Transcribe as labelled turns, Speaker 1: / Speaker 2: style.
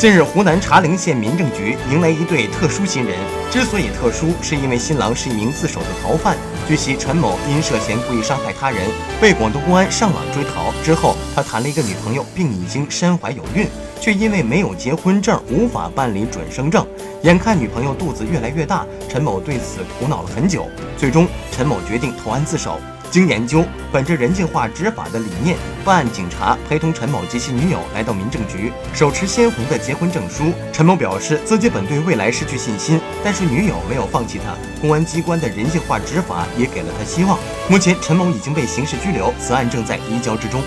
Speaker 1: 近日，湖南茶陵县民政局迎来一对特殊新人。之所以特殊，是因为新郎是一名自首的逃犯。据悉，陈某因涉嫌故意伤害他人，被广东公安上网追逃。之后，他谈了一个女朋友，并已经身怀有孕，却因为没有结婚证，无法办理准生证。眼看女朋友肚子越来越大，陈某对此苦恼了很久。最终，陈某决定投案自首。经研究，本着人性化执法的理念，办案警察陪同陈某及其女友来到民政局，手持鲜红的结婚证书。陈某表示自己本对未来失去信心，但是女友没有放弃他。公安机关的人性化执法也给了他希望。目前，陈某已经被刑事拘留，此案正在移交之中。